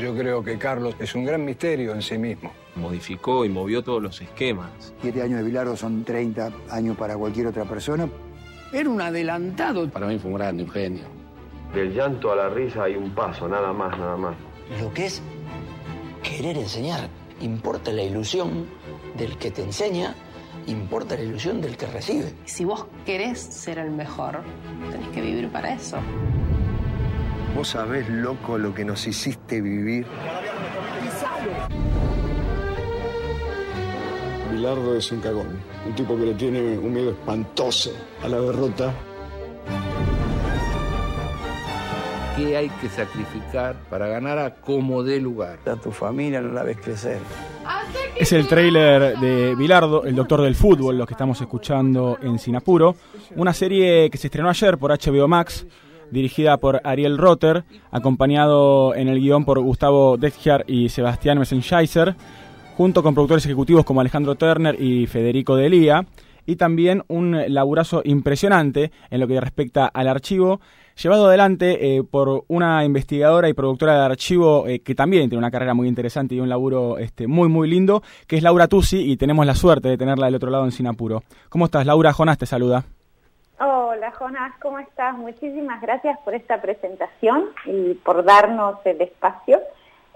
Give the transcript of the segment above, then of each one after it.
Yo creo que Carlos es un gran misterio en sí mismo. Modificó y movió todos los esquemas. Siete años de Bilardo son 30 años para cualquier otra persona. Era un adelantado. Para mí fue un grande, un genio. Del llanto a la risa hay un paso, nada más, nada más. Lo que es querer enseñar. Importa la ilusión del que te enseña, importa la ilusión del que recibe. Si vos querés ser el mejor, tenés que vivir para eso. Vos sabés, loco, lo que nos hiciste vivir. Bilardo es un cagón, un tipo que le tiene un miedo espantoso a la derrota. ¿Qué hay que sacrificar para ganar a como dé lugar? A tu familia no la ves crecer. Es el tráiler de Bilardo, el doctor del fútbol, lo que estamos escuchando en Sinapuro. Una serie que se estrenó ayer por HBO Max, dirigida por Ariel Rotter, acompañado en el guion por Gustavo Detjar y Sebastián Messenscheiser, junto con productores ejecutivos como Alejandro Turner y Federico Delía, y también un laburazo impresionante en lo que respecta al archivo, llevado adelante eh, por una investigadora y productora de archivo eh, que también tiene una carrera muy interesante y un laburo este, muy, muy lindo, que es Laura Tusi, y tenemos la suerte de tenerla del otro lado en Sinapuro. ¿Cómo estás, Laura? Jonás te saluda. Hola Jonás, ¿cómo estás? Muchísimas gracias por esta presentación y por darnos el espacio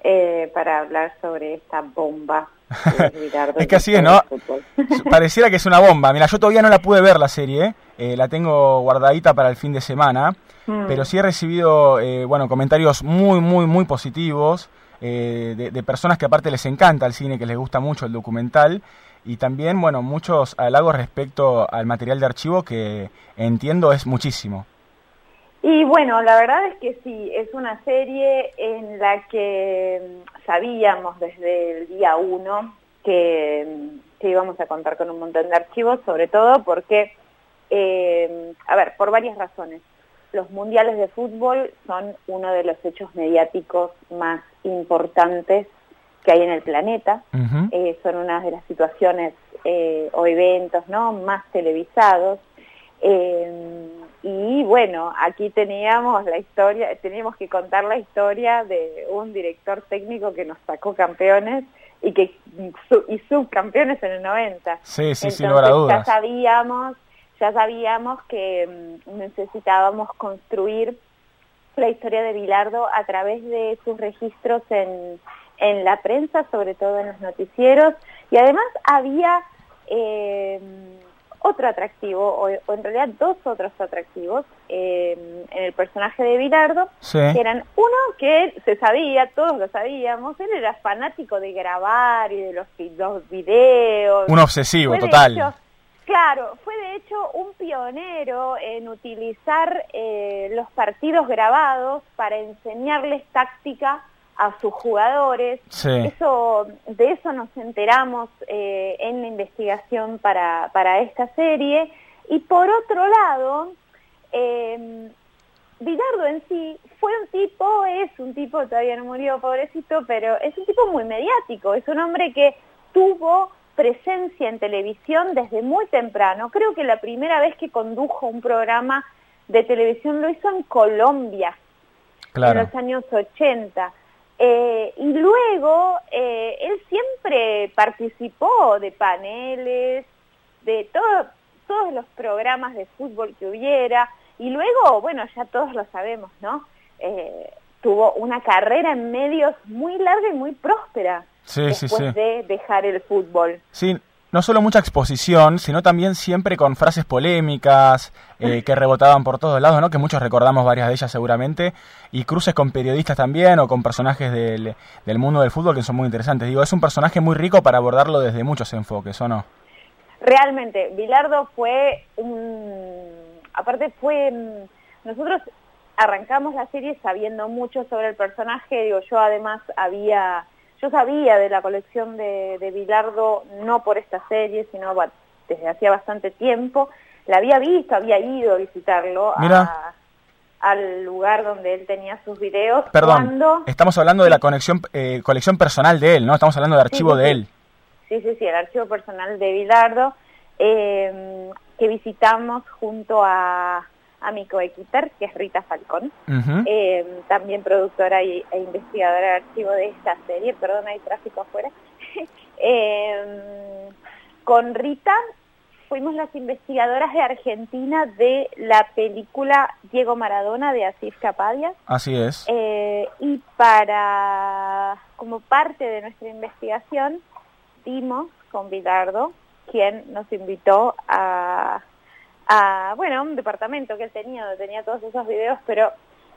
eh, para hablar sobre esta bomba. es que así es, ¿no? Pareciera que es una bomba. Mira, yo todavía no la pude ver la serie, eh, la tengo guardadita para el fin de semana, Mm. pero sí he recibido, eh, bueno, comentarios muy, muy, muy positivos eh, de, de personas que aparte les encanta el cine, que les gusta mucho el documental y también, bueno, muchos halagos respecto al material de archivo que entiendo es muchísimo. Y bueno, la verdad es que sí, es una serie en la que mm, sabíamos desde el día uno que, mm, que íbamos a contar con un montón de archivos, sobre todo porque, eh, a ver, por varias razones. Los mundiales de fútbol son uno de los hechos mediáticos más importantes que hay en el planeta. Eh, son una de las situaciones eh, o eventos ¿no? más televisados. Eh, y bueno, aquí teníamos la historia, teníamos que contar la historia de un director técnico que nos sacó campeones y que y subcampeones en el 90. Sí, sí, sin Entonces, lugar a Ya sabíamos, ya sabíamos que mm, necesitábamos construir la historia de Bilardo a través de sus registros en, en la prensa, sobre todo en los noticieros, y además había eh, otro atractivo, o, o en realidad dos otros atractivos eh, en el personaje de Bilardo, Sí. que eran uno que se sabía, todos lo sabíamos, él era fanático de grabar y de los, los videos. Un obsesivo, total. hecho- claro, fue de hecho un pionero en utilizar eh, los partidos grabados para enseñarles táctica a sus jugadores. Sí. Eso, de eso nos enteramos eh, en la investigación para, para esta serie. Y por otro lado, eh, Bilardo en sí fue un tipo, es un tipo, todavía no murió, pobrecito, pero es un tipo muy mediático, es un hombre que tuvo presencia en televisión desde muy temprano. Creo que la primera vez que condujo un programa de televisión lo hizo en Colombia, en los años 80. Eh, y luego eh, él siempre participó de paneles, de todo, todos los programas de fútbol que hubiera. Y luego, bueno, ya todos lo sabemos, ¿no? Eh, tuvo una carrera en medios muy larga y muy próspera Sí, sí, después sí. de dejar el fútbol. Sí, no solo mucha exposición, sino también siempre con frases polémicas eh, que rebotaban por todos lados, ¿no? Que muchos recordamos varias de ellas seguramente, y cruces con periodistas también o con personajes del, del mundo del fútbol que son muy interesantes. Digo, es un personaje muy rico para abordarlo desde muchos enfoques, ¿o no? Realmente, Bilardo fue un... Aparte fue... Nosotros arrancamos la serie sabiendo mucho sobre el personaje, digo, yo además había... Yo sabía de la colección de, de Bilardo, no por esta serie, sino desde hacía bastante tiempo. La había visto, había ido a visitarlo Mira. a- al lugar donde él tenía sus videos. Perdón, cuando- estamos hablando de la conexión, eh, colección personal de él, ¿no? Estamos hablando de archivo sí, de él. Sí, sí, sí, el archivo personal de Bilardo, eh, que visitamos junto a, a mi coequiper, que es Rita Falcón, eh, también productora y, e investigadora de archivo de esta serie, perdón, hay tráfico afuera. eh, con Rita fuimos las investigadoras de Argentina de la película Diego Maradona de Asís Capadia. Así es. Eh, y para, como parte de nuestra investigación, dimos con Bilardo, quien nos invitó a, a, bueno, un departamento que él tenía, donde tenía todos esos videos, pero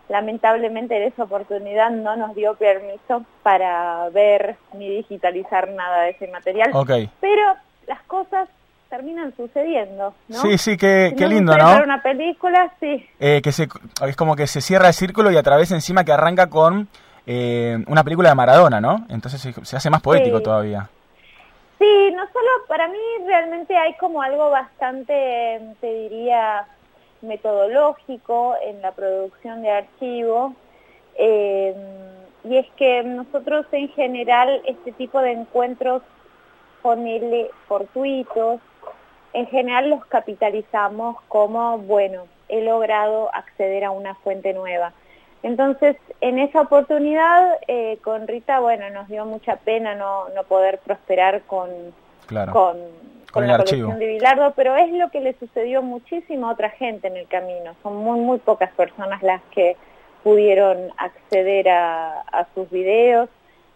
lamentablemente en esa oportunidad no nos dio permiso para ver ni digitalizar nada de ese material. Okay. Pero las cosas terminan sucediendo, ¿no? Sí, sí, qué, qué lindo, ¿no? una película, sí. Eh, que se, es como que se cierra el círculo y a través encima que arranca con eh, una película de Maradona, ¿no? Entonces se, hace más poético todavía. Sí, no solo, para mí realmente hay como algo bastante, te diría, metodológico en la producción de archivos. Eh, y es que nosotros en general este tipo de encuentros, ponele fortuitos, en general los capitalizamos como, bueno, he logrado acceder a una fuente nueva. Entonces, en esa oportunidad, eh, con Rita, bueno, nos dio mucha pena no, no poder prosperar con, con, con, la colección de Bilardo, pero es lo que le sucedió muchísimo a otra gente en el camino. Son muy, muy pocas personas las que pudieron acceder a, a sus videos,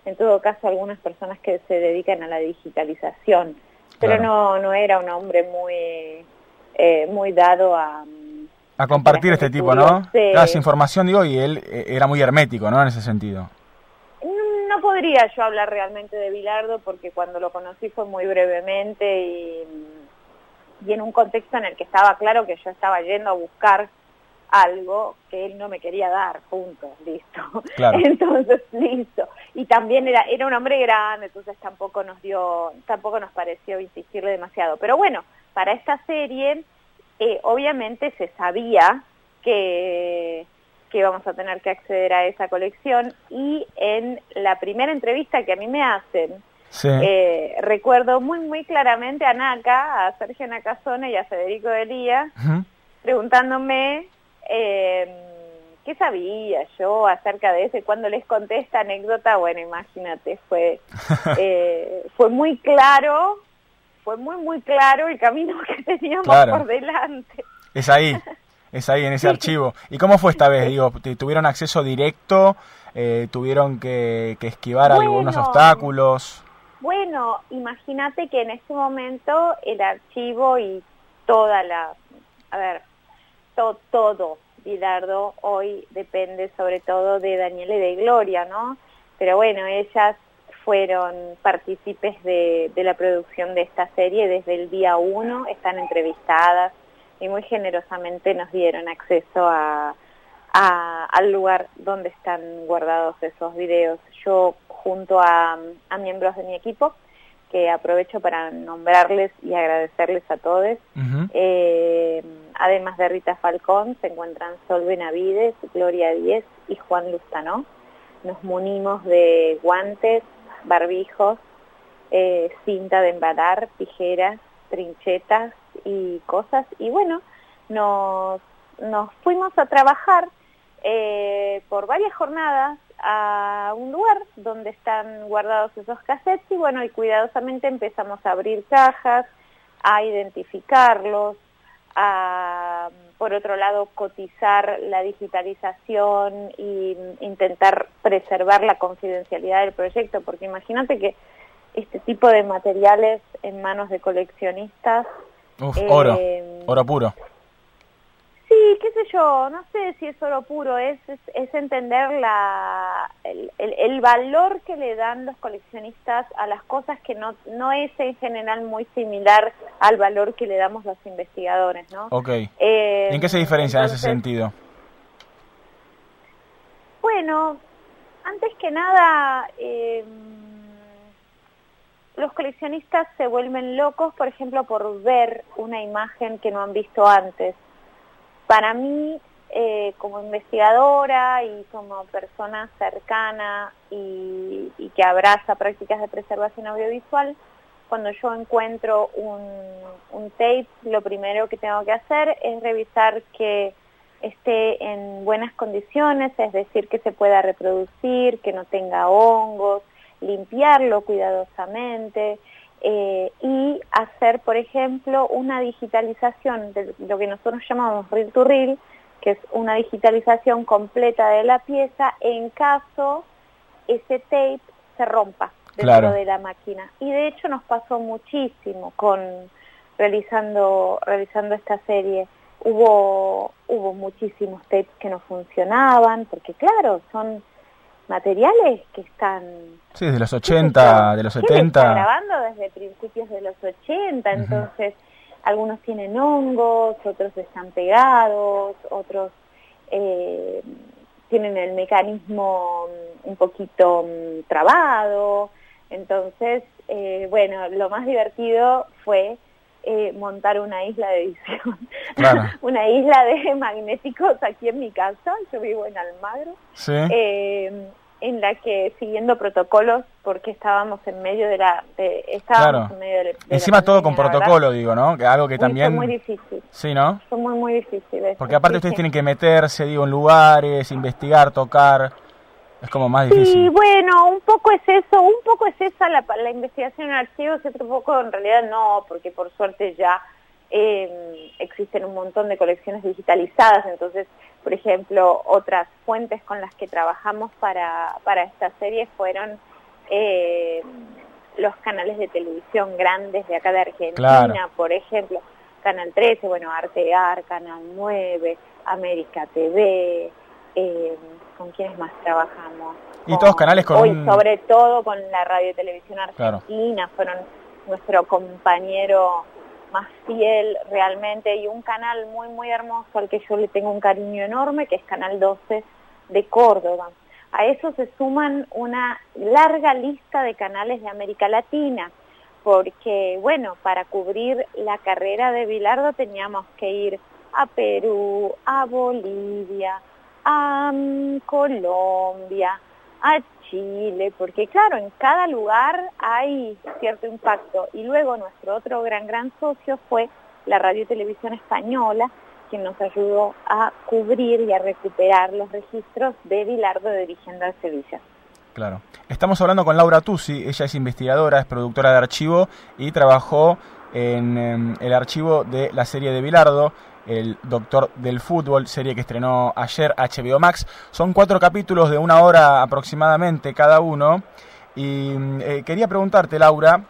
en todo caso algunas personas que se dedican a la digitalización. Pero no, no era un hombre muy, eh, muy dado a... A compartir este tipo, ¿no? Sí. información, digo, y él eh, era muy hermético, ¿no? En ese sentido. No podría yo hablar realmente de Bilardo porque cuando lo conocí fue muy brevemente y, y en un contexto en el que estaba claro que yo estaba yendo a buscar algo que él no me quería dar, punto, listo. Entonces, listo. Y también era, era un hombre grande, entonces tampoco nos dio, tampoco nos pareció insistirle demasiado. Pero bueno, para esta serie, eh, obviamente se sabía que, que íbamos a tener que acceder a esa colección y en la primera entrevista que a mí me hacen, eh, recuerdo muy, muy claramente a Naka, a Sergio Nakazone y a Federico Delía, preguntándome eh, ¿qué sabía yo acerca de eso? Y cuando les conté esta anécdota, bueno, imagínate, fue, eh, fue muy claro, fue muy, muy claro el camino que teníamos por delante. Es ahí, es ahí en ese archivo. ¿Y cómo fue esta vez? Digo, ¿tuvieron acceso directo? Eh, ¿Tuvieron que, esquivar algunos obstáculos? Bueno, imagínate que en este momento el archivo y toda la... A ver, todo, Bilardo hoy depende sobre todo de Daniela y de Gloria, ¿no? Pero bueno, ellas fueron partícipes de, la producción de esta serie desde el día uno, están entrevistadas y muy generosamente nos dieron acceso a, al lugar donde están guardados esos videos. Yo junto a miembros de mi equipo que aprovecho para nombrarles y agradecerles a todos. Eh, además de Rita Falcón, se encuentran Sol Benavides, Gloria Díez y Juan Lustanó. Nos munimos de guantes, barbijos, eh, cinta de embalar, tijeras, trinchetas y cosas. Y bueno, nos, nos fuimos a trabajar eh, por varias jornadas a un lugar donde están guardados esos cassettes y bueno, y cuidadosamente empezamos a abrir cajas, a identificarlos, a, por otro lado, cotizar la digitalización e intentar preservar la confidencialidad del proyecto, porque imagínate que este tipo de materiales en manos de coleccionistas... Uf, oro, eh, oro puro. Qué sé yo, no sé si es oro puro, es, es, entender la, el, el, valor que le dan los coleccionistas a las cosas que no, no es en general muy similar al valor que le damos los investigadores, ¿no? Ok. Eh, ¿En qué se diferencia en ese sentido? Bueno, antes que nada, eh, los coleccionistas se vuelven locos, por ejemplo, por ver una imagen que no han visto antes para mí, eh, como investigadora y como persona cercana y, que abraza prácticas de preservación audiovisual, cuando yo encuentro un, tape, lo primero que tengo que hacer es revisar que esté en buenas condiciones, es decir, que se pueda reproducir, que no tenga hongos, limpiarlo cuidadosamente eh, y hacer, por ejemplo, una digitalización de lo que nosotros llamamos reel to reel, que es una digitalización completa de la pieza en caso ese tape se rompa dentro de la máquina. Y de hecho nos pasó muchísimo con realizando, realizando esta serie. Hubo, hubo muchísimos tapes que no funcionaban, porque claro, son materiales que están... Sí, de los 80, de los 70. Está grabando desde principios de los 80, entonces algunos tienen hongos, otros están pegados, otros eh, tienen el mecanismo un poquito mm, trabado. Entonces, eh, bueno, lo más divertido fue eh, montar una isla de edición, una isla de magnéticos aquí en mi casa, yo vivo en Almagro, eh, en la que siguiendo protocolos, porque estábamos en medio de la... estábamos en medio de, Encima todo con protocolo, digo, ¿no? Que algo que también... Fue muy difícil. Sí, ¿no? Fue muy, muy difícil. Porque aparte ustedes tienen que meterse, digo, en lugares, investigar, tocar... Es como más difícil. Sí, bueno, un poco es eso, un poco es esa la, la investigación en archivos, otro poco en realidad no, porque por suerte ya eh, existen un montón de colecciones digitalizadas, entonces, por ejemplo, otras fuentes con las que trabajamos para, para esta serie fueron eh, los canales de televisión grandes de acá de Argentina, por ejemplo, Canal 13, bueno, Artear, Canal 9, América TV, eh, con quienes más trabajamos. Y todos canales con Hoy, sobre todo con la radio y televisión argentina, fueron nuestro compañero más fiel realmente y un canal muy muy hermoso al que yo le tengo un cariño enorme que es Canal 12 de Córdoba. A eso se suman una larga lista de canales de América Latina, porque bueno, para cubrir la carrera de Bilardo teníamos que ir a Perú, a Bolivia, a mm, Colombia, a Chile, porque claro, en cada lugar hay cierto impacto. Y luego nuestro otro gran, gran socio fue la Radio y Televisión Española, quien nos ayudó a cubrir y a recuperar los registros de Bilardo dirigiendo al Sevilla. Claro. Estamos hablando con Laura Tusi, ella es investigadora, es productora de archivo y trabajó en, en el archivo de la serie de Bilardo el Doctor del Fútbol, serie que estrenó ayer HBO Max. Son cuatro capítulos de una hora aproximadamente cada uno. Y eh, quería preguntarte, Laura,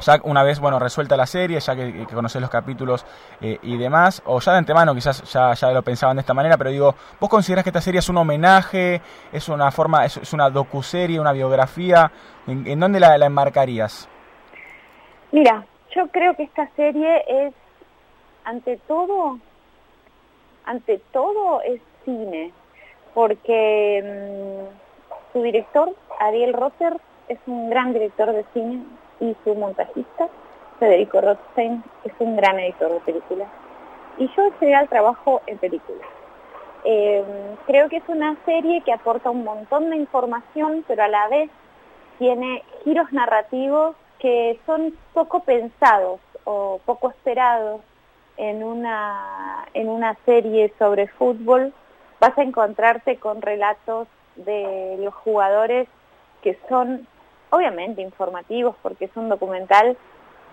ya una vez bueno resuelta la serie, ya que, conoces los capítulos eh, y demás, o ya de antemano quizás ya, ya lo pensaban de esta manera, pero digo, ¿vos considerás que esta serie es un homenaje, es una forma, es, una docuserie, una biografía? ¿En, dónde la, la enmarcarías? Mira, yo creo que esta serie es ante todo, ante todo es cine, porque mm, su director, Ariel Rotter, es un gran director de cine y su montajista, Federico Rothstein, es un gran editor de películas. Y yo trabajo en películas. Em, creo que es una serie que aporta un montón de información, pero a la vez tiene giros narrativos que son poco pensados o poco esperados en una, en una serie sobre fútbol vas a encontrarte con relatos de los jugadores que son obviamente informativos porque es un documental,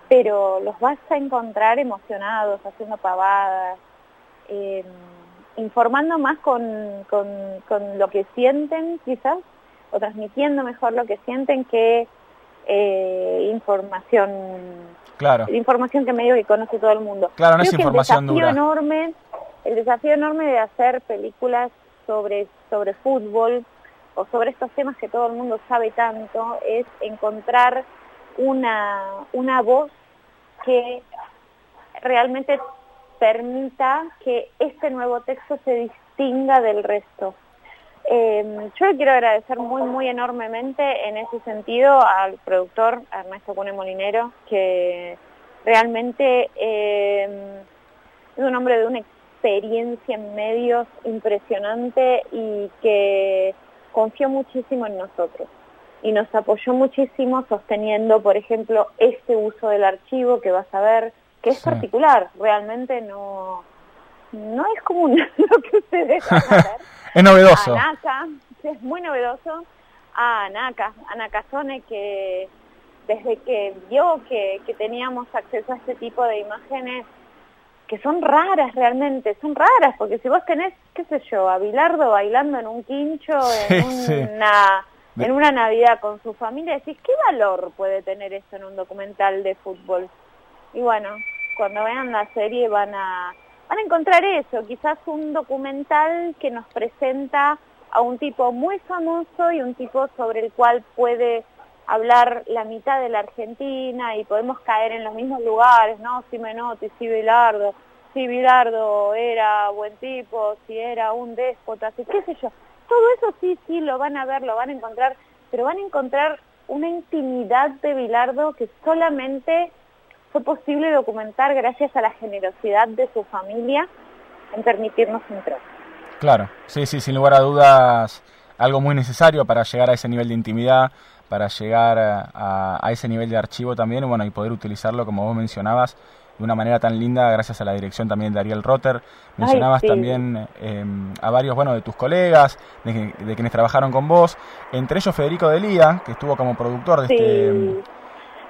pero los vas a encontrar emocionados, haciendo pavadas, em, informando más con, con, con, lo que sienten quizás, o transmitiendo mejor lo que sienten que eh, información Claro. La información que medio que conoce todo el mundo. Claro, no es información el desafío enorme, el desafío enorme de hacer películas sobre sobre fútbol o sobre estos temas que todo el mundo sabe tanto es encontrar una una voz que realmente permita que este nuevo texto se distinga del resto. Eh, yo quiero agradecer muy, muy enormemente en ese sentido al productor Ernesto Cune Molinero, que realmente eh, es un hombre de una experiencia en medios impresionante y que confió muchísimo en nosotros. Y nos apoyó muchísimo sosteniendo, por ejemplo, este uso del archivo que vas a ver, que es particular, realmente no no es común lo que ustedes es novedoso. A Naka, es muy novedoso. A Naka, a Nakazone que desde que vio que, que teníamos acceso a este tipo de imágenes que son raras realmente, son raras, porque si vos tenés, qué sé yo, a Bilardo bailando en un quincho, en, una, en una Navidad con su familia, decís, ¿qué valor puede tener eso en un documental de fútbol? Y bueno, cuando vean la serie van a, van a encontrar eso, quizás un documental que nos presenta a un tipo muy famoso y un tipo sobre el cual puede hablar la mitad de la Argentina y podemos caer en los mismos lugares, ¿no? Si Menotti, si Bilardo, si Bilardo era buen tipo, si era un déspota, si qué sé yo. Todo eso sí, sí, lo van a ver, lo van a encontrar, pero van a encontrar una intimidad de Bilardo que solamente fue posible documentar gracias a la generosidad de su familia en permitirnos entrar. Claro, sí, sí, sin lugar a dudas, algo muy necesario para llegar a ese nivel de intimidad, para llegar a, ese nivel de archivo también bueno, y poder utilizarlo, como vos mencionabas, de una manera tan linda gracias a la dirección también de Ariel Rotter. Mencionabas también em, a varios bueno, de tus colegas, de, quienes trabajaron con vos, entre ellos Federico Delía, que estuvo como productor de este...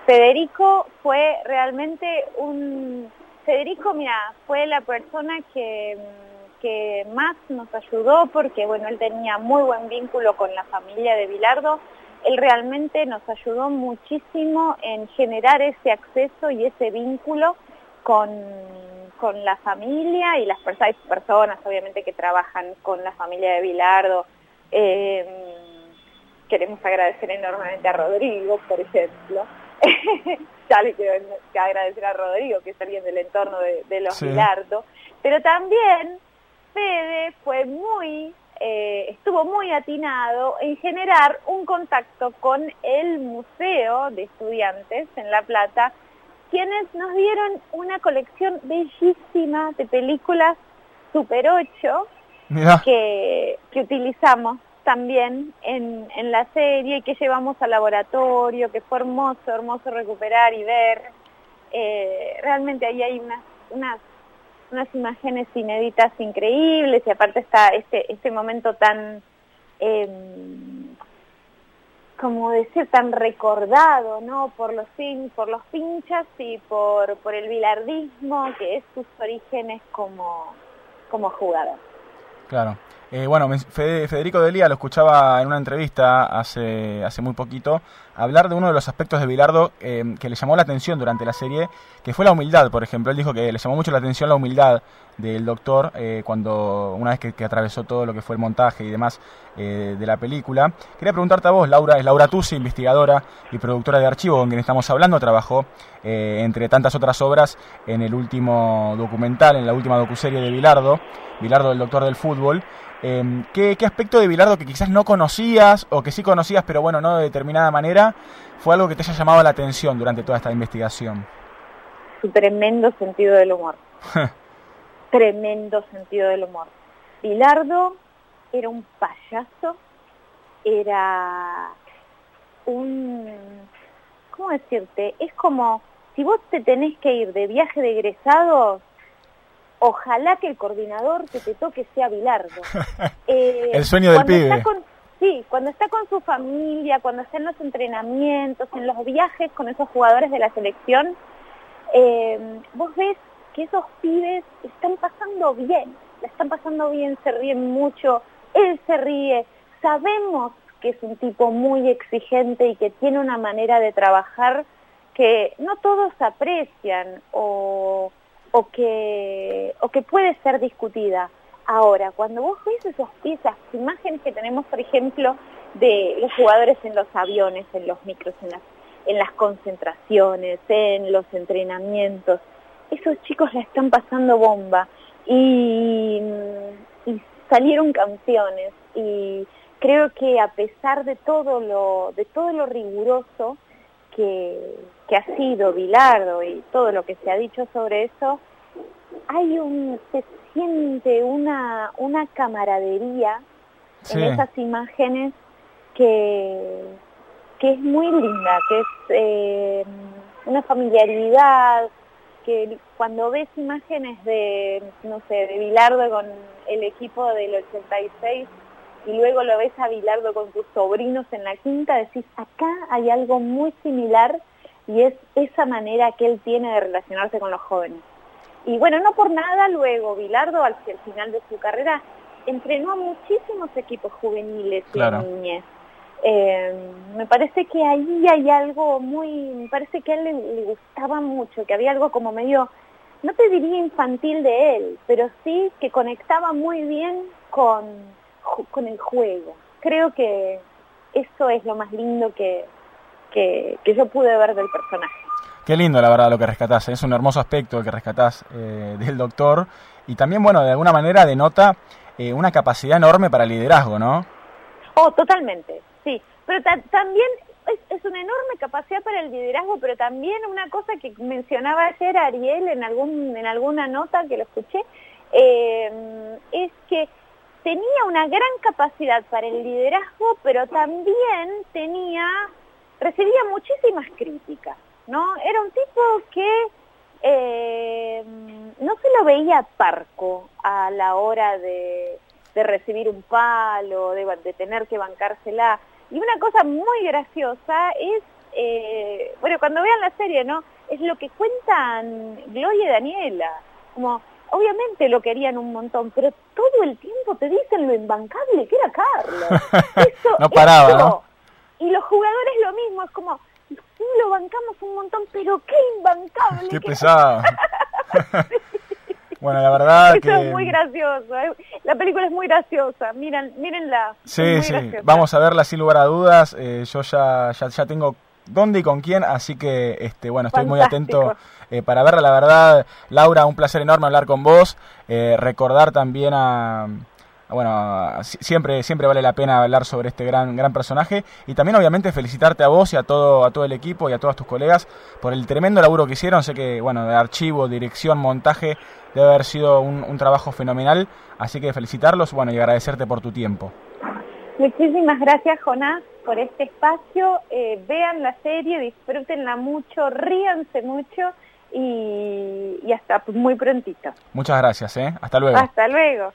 Federico fue realmente un... Federico, mira, fue la persona que, que más nos ayudó porque, bueno, él tenía muy buen vínculo con la familia de Bilardo él realmente nos ayudó muchísimo en generar ese acceso y ese vínculo con, la familia y las personas, obviamente que trabajan con la familia de Bilardo. Eh, queremos agradecer enormemente a Rodrigo, por ejemplo. ya le quiero agradecer a Rodrigo, que es alguien del entorno de, los Bilardo. Pero también Fede fue muy eh, estuvo muy atinado en generar un contacto con el Museo de Estudiantes en La Plata, quienes nos dieron una colección bellísima de películas Super 8 que, que, utilizamos también en, en, la serie y que llevamos al laboratorio, que fue hermoso, hermoso recuperar y ver. Eh, realmente ahí hay unas, unas unas imágenes inéditas increíbles y aparte está este, este momento tan, eh, como decir, tan recordado, ¿no? Por los, por los pinchas y por, por el bilardismo, que es sus orígenes como, como jugador. Claro. Eh, bueno, Federico Delía lo escuchaba en una entrevista hace, hace muy poquito hablar de uno de los aspectos de Bilardo eh, que le llamó la atención durante la serie, que fue la humildad, por ejemplo. Él dijo que le llamó mucho la atención la humildad del doctor eh, cuando una vez que, atravesó todo lo que fue el montaje y demás de la película. Quería preguntarte a vos, Laura, es Laura Tusi, investigadora y productora de archivo con quien estamos hablando, trabajó entre tantas otras obras en el último documental, en la última docuserie de Bilardo, Bilardo el doctor del fútbol. Em, ¿qué, aspecto de Bilardo que quizás no conocías o que sí conocías, pero bueno, no de determinada manera, fue algo que te haya llamado la atención durante toda esta investigación? Su tremendo sentido del humor. tremendo sentido del humor. Bilardo era un payaso, era un... ¿Cómo decirte? Es como si vos te tenés que ir de viaje de egresados ojalá que el coordinador que te toque sea Bilardo. Eh, el sueño del pibe. Sí, cuando está con su familia, cuando está en los entrenamientos, en los viajes con esos jugadores de la selección, eh, vos ves que esos pibes están pasando bien, la están pasando bien, se ríen mucho, él se ríe, sabemos que es un tipo muy exigente y que tiene una manera de trabajar que no todos aprecian o o que, o que puede ser discutida. Ahora, cuando vos ves esas piezas, imágenes que tenemos, por ejemplo, de los jugadores en los aviones, en los micros, en las, en las concentraciones, en los entrenamientos, esos chicos la están pasando bomba y, y salieron campeones. Y creo que a pesar de todo lo, de todo lo riguroso, que, que ha sido Bilardo y todo lo que se ha dicho sobre eso, hay un, se siente una, una camaradería en esas imágenes que, que es muy linda, que es eh, una familiaridad, que cuando ves imágenes de, no sé, de Bilardo con el equipo del 86 y luego lo ves a Bilardo con sus sobrinos en la quinta, decís, acá hay algo muy similar y es esa manera que él tiene de relacionarse con los jóvenes. Y bueno, no por nada luego Bilardo al, final de su carrera entrenó a muchísimos equipos juveniles y niñez. Eh, me parece que ahí hay algo muy, me parece que a él le, gustaba mucho, que había algo como medio, no te diría infantil de él, pero sí que conectaba muy bien con, con el juego. Creo que eso es lo más lindo que, que, yo pude ver del personaje. Qué lindo, la verdad, lo que rescatás. ¿eh? Es un hermoso aspecto el que rescatás eh, del doctor. Y también, bueno, de alguna manera denota eh, una capacidad enorme para liderazgo, ¿no? Oh, totalmente, sí. Pero también es, una enorme capacidad para el liderazgo, pero también una cosa que mencionaba ayer Ariel en, algún, en alguna nota que lo escuché, es que tenía una gran capacidad para el liderazgo, pero también tenía recibía muchísimas críticas, ¿no? Era un tipo que eh, no se lo veía parco a la hora de, recibir un palo, de, de, tener que bancársela. Y una cosa muy graciosa es, eh, bueno, cuando vean la serie, ¿no? Es lo que cuentan Gloria y Daniela. Como, obviamente lo querían un montón, pero todo el tiempo te dicen lo imbancable que era Carlos. Eso, no paraba, ¿no? Y los jugadores lo mismo, es como, sí, lo bancamos un montón, pero qué imbancable. Qué pesado. bueno, la verdad Eso es muy gracioso. ¿eh? La película es muy graciosa. Miren, mírenla. Sí, sí. Vamos a verla sin lugar a dudas. Eh, yo ya, ya, ya tengo dónde y con quién, así que este bueno, estoy muy atento eh, para verla. La verdad, Laura, un placer enorme hablar con vos. recordar también a bueno, siempre, siempre vale la pena hablar sobre este gran, gran personaje y también obviamente felicitarte a vos y a todo, a todo el equipo y a todos tus colegas por el tremendo laburo que hicieron. Sé que, bueno, de archivo, dirección, montaje, debe haber sido un, trabajo fenomenal, así que felicitarlos, bueno, y agradecerte por tu tiempo. Muchísimas gracias, Jonás, por este espacio. Eh, vean la serie, disfrútenla mucho, ríanse mucho y, y hasta muy prontito. Muchas gracias, ¿eh? Hasta luego. Hasta luego.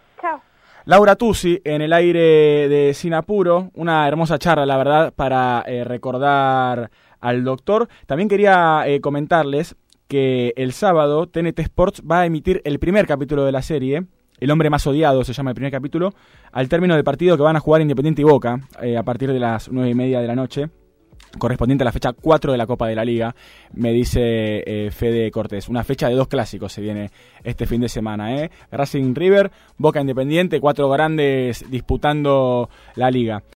Laura Tusi en el aire de Sinapuro, una hermosa charla, la verdad, para eh, recordar al doctor. También quería eh, comentarles que el sábado TNT Sports va a emitir el primer capítulo de la serie, El hombre más odiado se llama el primer capítulo, al término del partido que van a jugar Independiente y Boca eh, a partir de las nueve y media de la noche correspondiente a la fecha 4 de la Copa de la Liga, me dice eh, Fede Cortés. Una fecha de dos clásicos se viene este fin de semana. ¿eh? Racing River, Boca Independiente, cuatro grandes disputando la liga.